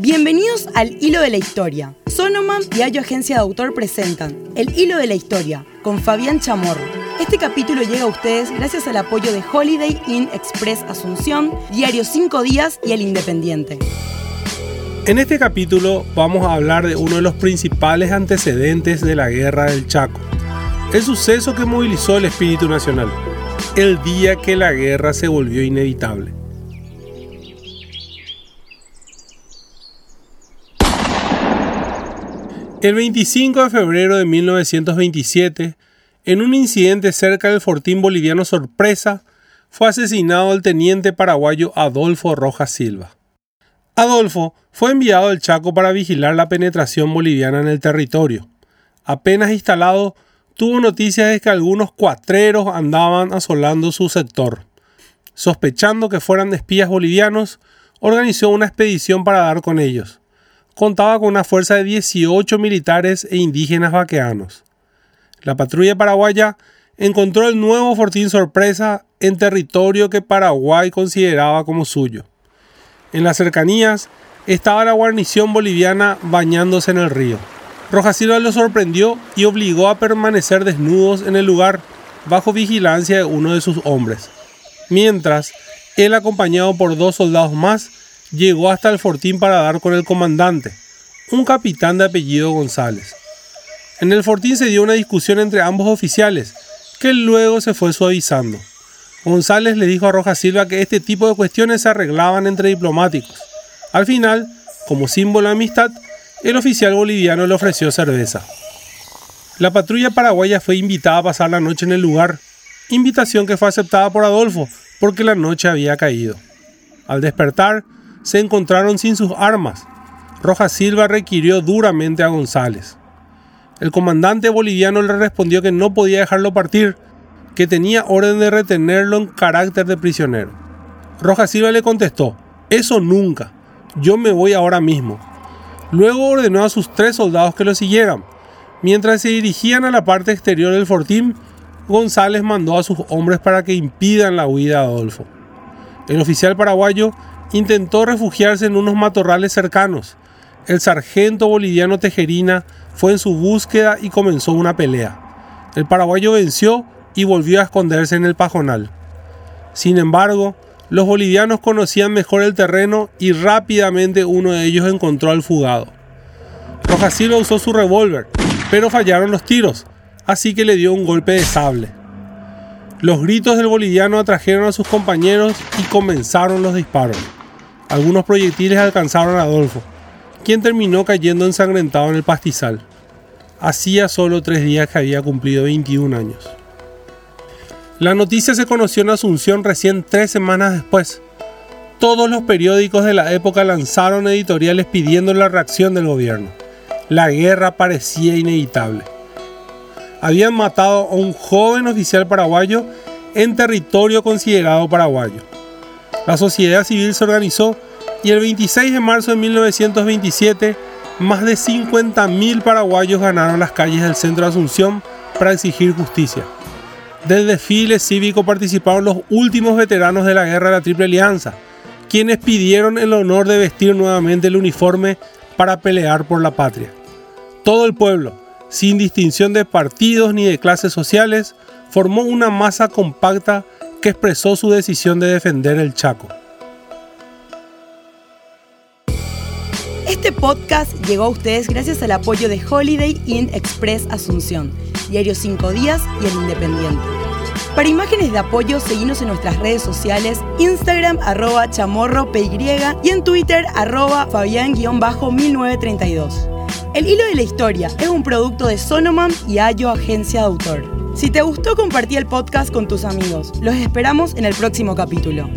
Bienvenidos al Hilo de la Historia. Sonoman y Ayo Agencia de Autor presentan El Hilo de la Historia con Fabián Chamorro. Este capítulo llega a ustedes gracias al apoyo de Holiday Inn Express Asunción, Diario 5 Días y El Independiente. En este capítulo vamos a hablar de uno de los principales antecedentes de la Guerra del Chaco, el suceso que movilizó el espíritu nacional, el día que la guerra se volvió inevitable. El 25 de febrero de 1927, en un incidente cerca del fortín boliviano Sorpresa, fue asesinado el teniente paraguayo Adolfo Rojas Silva. Adolfo fue enviado al Chaco para vigilar la penetración boliviana en el territorio. Apenas instalado, tuvo noticias de que algunos cuatreros andaban asolando su sector. Sospechando que fueran espías bolivianos, organizó una expedición para dar con ellos contaba con una fuerza de 18 militares e indígenas vaqueanos. La patrulla paraguaya encontró el nuevo fortín sorpresa en territorio que Paraguay consideraba como suyo. En las cercanías estaba la guarnición boliviana bañándose en el río. Rojas Silva lo sorprendió y obligó a permanecer desnudos en el lugar bajo vigilancia de uno de sus hombres. Mientras, él acompañado por dos soldados más, llegó hasta el fortín para dar con el comandante, un capitán de apellido González. En el fortín se dio una discusión entre ambos oficiales, que luego se fue suavizando. González le dijo a Rojas Silva que este tipo de cuestiones se arreglaban entre diplomáticos. Al final, como símbolo de amistad, el oficial boliviano le ofreció cerveza. La patrulla paraguaya fue invitada a pasar la noche en el lugar, invitación que fue aceptada por Adolfo porque la noche había caído. Al despertar, se encontraron sin sus armas. Rojas Silva requirió duramente a González. El comandante boliviano le respondió que no podía dejarlo partir, que tenía orden de retenerlo en carácter de prisionero. Rojas Silva le contestó, eso nunca, yo me voy ahora mismo. Luego ordenó a sus tres soldados que lo siguieran. Mientras se dirigían a la parte exterior del fortín, González mandó a sus hombres para que impidan la huida de Adolfo. El oficial paraguayo intentó refugiarse en unos matorrales cercanos. El sargento boliviano Tejerina fue en su búsqueda y comenzó una pelea. El paraguayo venció y volvió a esconderse en el pajonal. Sin embargo, los bolivianos conocían mejor el terreno y rápidamente uno de ellos encontró al fugado. Rojas Silva usó su revólver, pero fallaron los tiros, así que le dio un golpe de sable. Los gritos del boliviano atrajeron a sus compañeros y comenzaron los disparos. Algunos proyectiles alcanzaron a Adolfo, quien terminó cayendo ensangrentado en el pastizal. Hacía solo tres días que había cumplido 21 años. La noticia se conoció en Asunción recién tres semanas después. Todos los periódicos de la época lanzaron editoriales pidiendo la reacción del gobierno. La guerra parecía inevitable. Habían matado a un joven oficial paraguayo en territorio considerado paraguayo. La sociedad civil se organizó y el 26 de marzo de 1927 más de 50.000 paraguayos ganaron las calles del centro de Asunción para exigir justicia. Del desfile cívico participaron los últimos veteranos de la guerra de la Triple Alianza, quienes pidieron el honor de vestir nuevamente el uniforme para pelear por la patria. Todo el pueblo, sin distinción de partidos ni de clases sociales, formó una masa compacta que expresó su decisión de defender el Chaco. Este podcast llegó a ustedes gracias al apoyo de Holiday Inn Express Asunción, Diario 5 Días y El Independiente. Para imágenes de apoyo, seguimos en nuestras redes sociales, Instagram arroba chamorro y en Twitter arroba fabián-1932. El hilo de la historia es un producto de Sonoman y Ayo Agencia de Autor. Si te gustó, compartí el podcast con tus amigos. Los esperamos en el próximo capítulo.